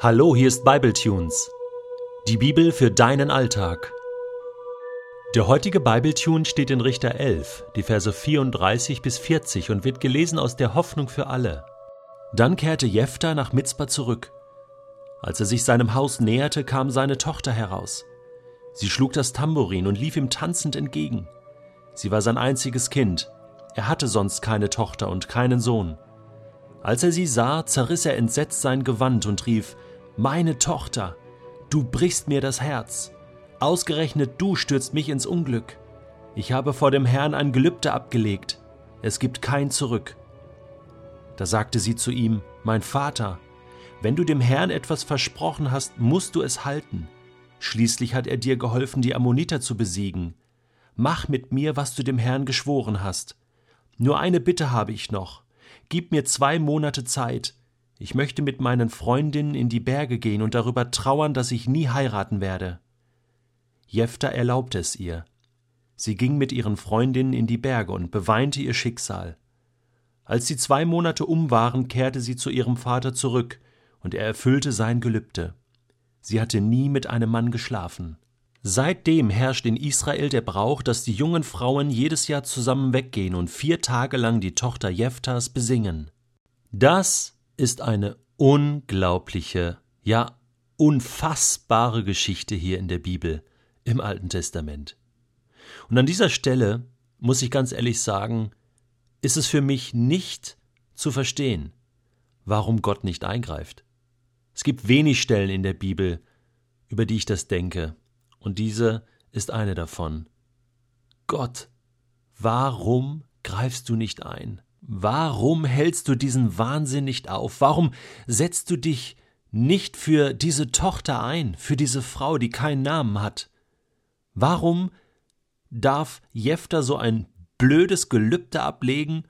Hallo, hier ist Bibletunes. Die Bibel für deinen Alltag. Der heutige Bibletune steht in Richter 11, die Verse 34 bis 40 und wird gelesen aus der Hoffnung für alle. Dann kehrte Jephthah nach Mizpah zurück. Als er sich seinem Haus näherte, kam seine Tochter heraus. Sie schlug das Tambourin und lief ihm tanzend entgegen. Sie war sein einziges Kind. Er hatte sonst keine Tochter und keinen Sohn. Als er sie sah, zerriss er entsetzt sein Gewand und rief, meine Tochter, du brichst mir das Herz. Ausgerechnet du stürzt mich ins Unglück. Ich habe vor dem Herrn ein Gelübde abgelegt. Es gibt kein Zurück. Da sagte sie zu ihm, Mein Vater, wenn du dem Herrn etwas versprochen hast, musst du es halten. Schließlich hat er dir geholfen, die Ammoniter zu besiegen. Mach mit mir, was du dem Herrn geschworen hast. Nur eine Bitte habe ich noch. Gib mir zwei Monate Zeit, ich möchte mit meinen Freundinnen in die Berge gehen und darüber trauern, dass ich nie heiraten werde. Jephtha erlaubte es ihr. Sie ging mit ihren Freundinnen in die Berge und beweinte ihr Schicksal. Als die zwei Monate um waren, kehrte sie zu ihrem Vater zurück, und er erfüllte sein Gelübde. Sie hatte nie mit einem Mann geschlafen. Seitdem herrscht in Israel der Brauch, dass die jungen Frauen jedes Jahr zusammen weggehen und vier Tage lang die Tochter Jephtahs besingen. Das ist eine unglaubliche, ja unfassbare Geschichte hier in der Bibel, im Alten Testament. Und an dieser Stelle muss ich ganz ehrlich sagen, ist es für mich nicht zu verstehen, warum Gott nicht eingreift. Es gibt wenig Stellen in der Bibel, über die ich das denke, und diese ist eine davon. Gott, warum greifst du nicht ein? Warum hältst du diesen Wahnsinn nicht auf? Warum setzt du dich nicht für diese Tochter ein, für diese Frau, die keinen Namen hat? Warum darf Jefter so ein blödes Gelübde ablegen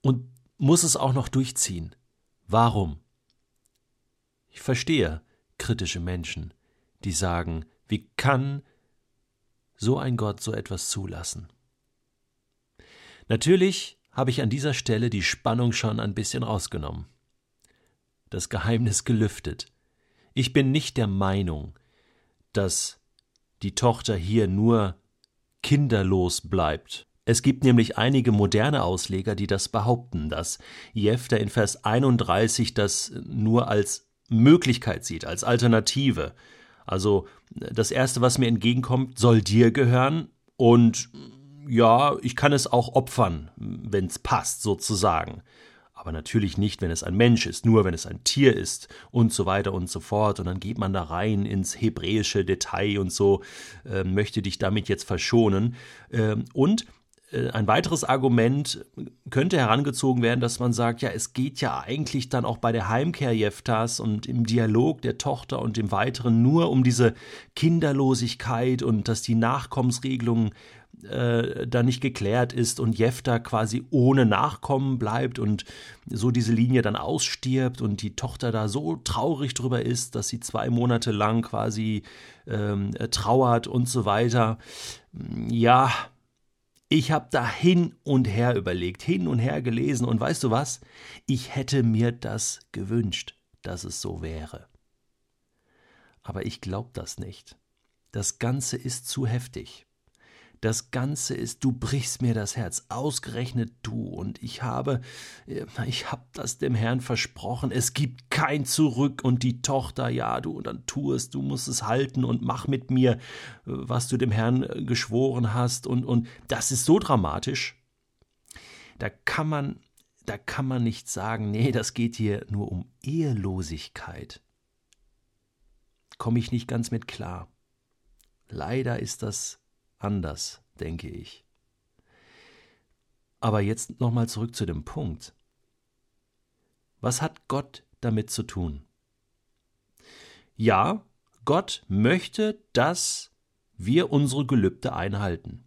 und muss es auch noch durchziehen? Warum? Ich verstehe kritische Menschen, die sagen, wie kann so ein Gott so etwas zulassen? Natürlich habe ich an dieser Stelle die Spannung schon ein bisschen rausgenommen. Das Geheimnis gelüftet. Ich bin nicht der Meinung, dass die Tochter hier nur kinderlos bleibt. Es gibt nämlich einige moderne Ausleger, die das behaupten, dass Jefter in Vers 31 das nur als Möglichkeit sieht, als Alternative. Also das Erste, was mir entgegenkommt, soll dir gehören und ja, ich kann es auch opfern, wenn es passt, sozusagen. Aber natürlich nicht, wenn es ein Mensch ist, nur wenn es ein Tier ist und so weiter und so fort. Und dann geht man da rein ins hebräische Detail und so, äh, möchte dich damit jetzt verschonen. Ähm, und äh, ein weiteres Argument könnte herangezogen werden, dass man sagt, ja, es geht ja eigentlich dann auch bei der Heimkehr Jeftas und im Dialog der Tochter und dem Weiteren nur um diese Kinderlosigkeit und dass die Nachkommensregelung äh, da nicht geklärt ist und Jefter quasi ohne Nachkommen bleibt und so diese Linie dann ausstirbt und die Tochter da so traurig drüber ist, dass sie zwei Monate lang quasi ähm, trauert und so weiter. Ja, ich habe da hin und her überlegt, hin und her gelesen und weißt du was? Ich hätte mir das gewünscht, dass es so wäre. Aber ich glaube das nicht. Das Ganze ist zu heftig. Das Ganze ist, du brichst mir das Herz, ausgerechnet du. Und ich habe, äh, ich habe das dem Herrn versprochen. Es gibt kein Zurück. Und die Tochter, ja, du, dann tu es, du musst es halten und mach mit mir, äh, was du dem Herrn äh, geschworen hast. Und, und das ist so dramatisch. Da kann man, da kann man nicht sagen, nee, das geht hier nur um Ehelosigkeit. Komme ich nicht ganz mit klar. Leider ist das anders, denke ich. Aber jetzt nochmal zurück zu dem Punkt. Was hat Gott damit zu tun? Ja, Gott möchte, dass wir unsere Gelübde einhalten.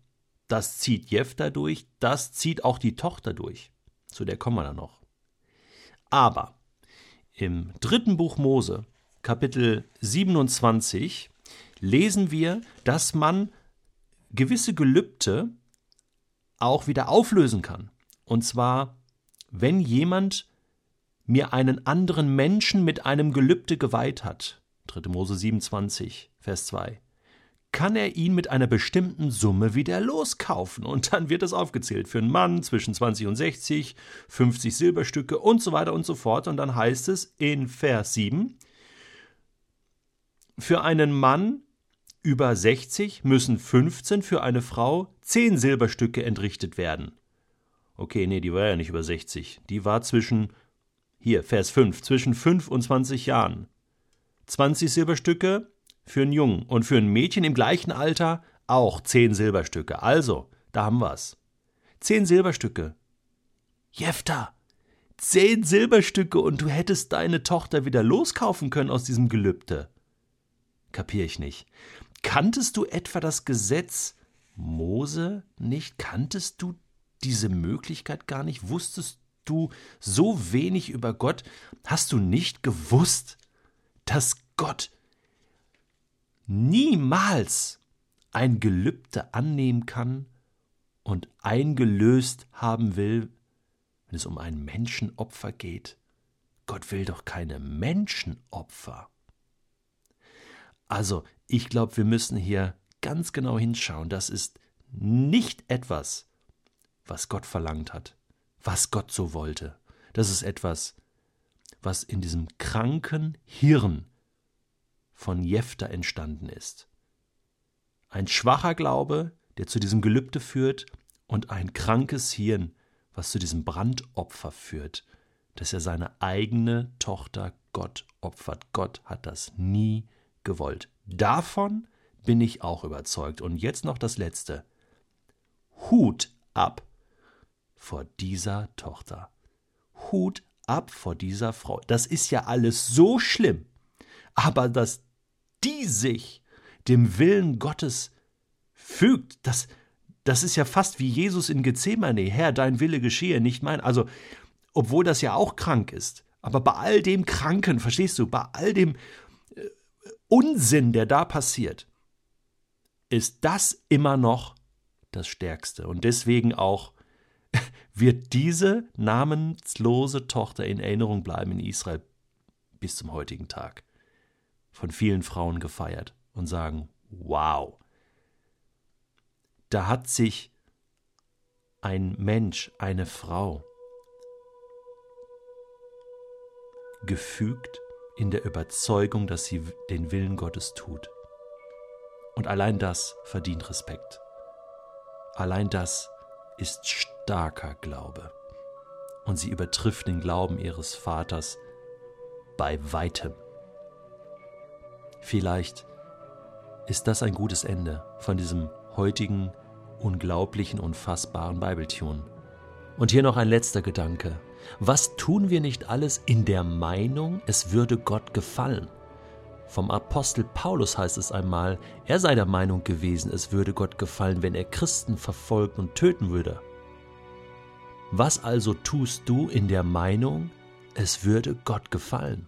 Das zieht Jephtha durch, das zieht auch die Tochter durch. Zu der kommen wir dann noch. Aber im dritten Buch Mose, Kapitel 27, lesen wir, dass man gewisse Gelübde auch wieder auflösen kann. Und zwar, wenn jemand mir einen anderen Menschen mit einem Gelübde geweiht hat, 3. Mose 27, Vers 2, kann er ihn mit einer bestimmten Summe wieder loskaufen. Und dann wird es aufgezählt für einen Mann zwischen 20 und 60, 50 Silberstücke und so weiter und so fort. Und dann heißt es in Vers 7, für einen Mann über 60 müssen 15, für eine Frau 10 Silberstücke entrichtet werden. Okay, nee, die war ja nicht über 60. Die war zwischen hier, Vers 5, zwischen 5 und 20 Jahren. 20 Silberstücke für einen Jungen und für ein Mädchen im gleichen Alter auch 10 Silberstücke. Also, da haben wir's. 10 Silberstücke. Jefta, 10 Silberstücke und du hättest deine Tochter wieder loskaufen können aus diesem Gelübde. Kapier ich nicht. Kanntest du etwa das Gesetz Mose nicht? Kanntest du diese Möglichkeit gar nicht? Wusstest du so wenig über Gott? Hast du nicht gewusst, dass Gott niemals ein Gelübde annehmen kann und eingelöst haben will, wenn es um ein Menschenopfer geht? Gott will doch keine Menschenopfer. Also, ich glaube, wir müssen hier ganz genau hinschauen. Das ist nicht etwas, was Gott verlangt hat was Gott so wollte. Das ist etwas, was in diesem kranken Hirn von Jefter entstanden ist. Ein schwacher Glaube, der zu diesem Gelübde führt, und ein krankes Hirn, was zu diesem Brandopfer führt, dass er seine eigene Tochter Gott opfert. Gott hat das nie gewollt. Davon bin ich auch überzeugt. Und jetzt noch das Letzte. Hut ab vor dieser Tochter. Hut ab vor dieser Frau. Das ist ja alles so schlimm. Aber dass die sich dem Willen Gottes fügt, das, das ist ja fast wie Jesus in Gethsemane. Herr, dein Wille geschehe, nicht mein. Also, obwohl das ja auch krank ist. Aber bei all dem Kranken, verstehst du, bei all dem Unsinn, der da passiert, ist das immer noch das Stärkste. Und deswegen auch wird diese namenslose Tochter in Erinnerung bleiben in Israel bis zum heutigen Tag. Von vielen Frauen gefeiert und sagen, wow, da hat sich ein Mensch, eine Frau gefügt in der Überzeugung, dass sie den Willen Gottes tut. Und allein das verdient Respekt. Allein das ist starker Glaube. Und sie übertrifft den Glauben ihres Vaters bei weitem. Vielleicht ist das ein gutes Ende von diesem heutigen, unglaublichen, unfassbaren Bibeltune. Und hier noch ein letzter Gedanke. Was tun wir nicht alles in der Meinung, es würde Gott gefallen? Vom Apostel Paulus heißt es einmal, er sei der Meinung gewesen, es würde Gott gefallen, wenn er Christen verfolgen und töten würde. Was also tust du in der Meinung, es würde Gott gefallen?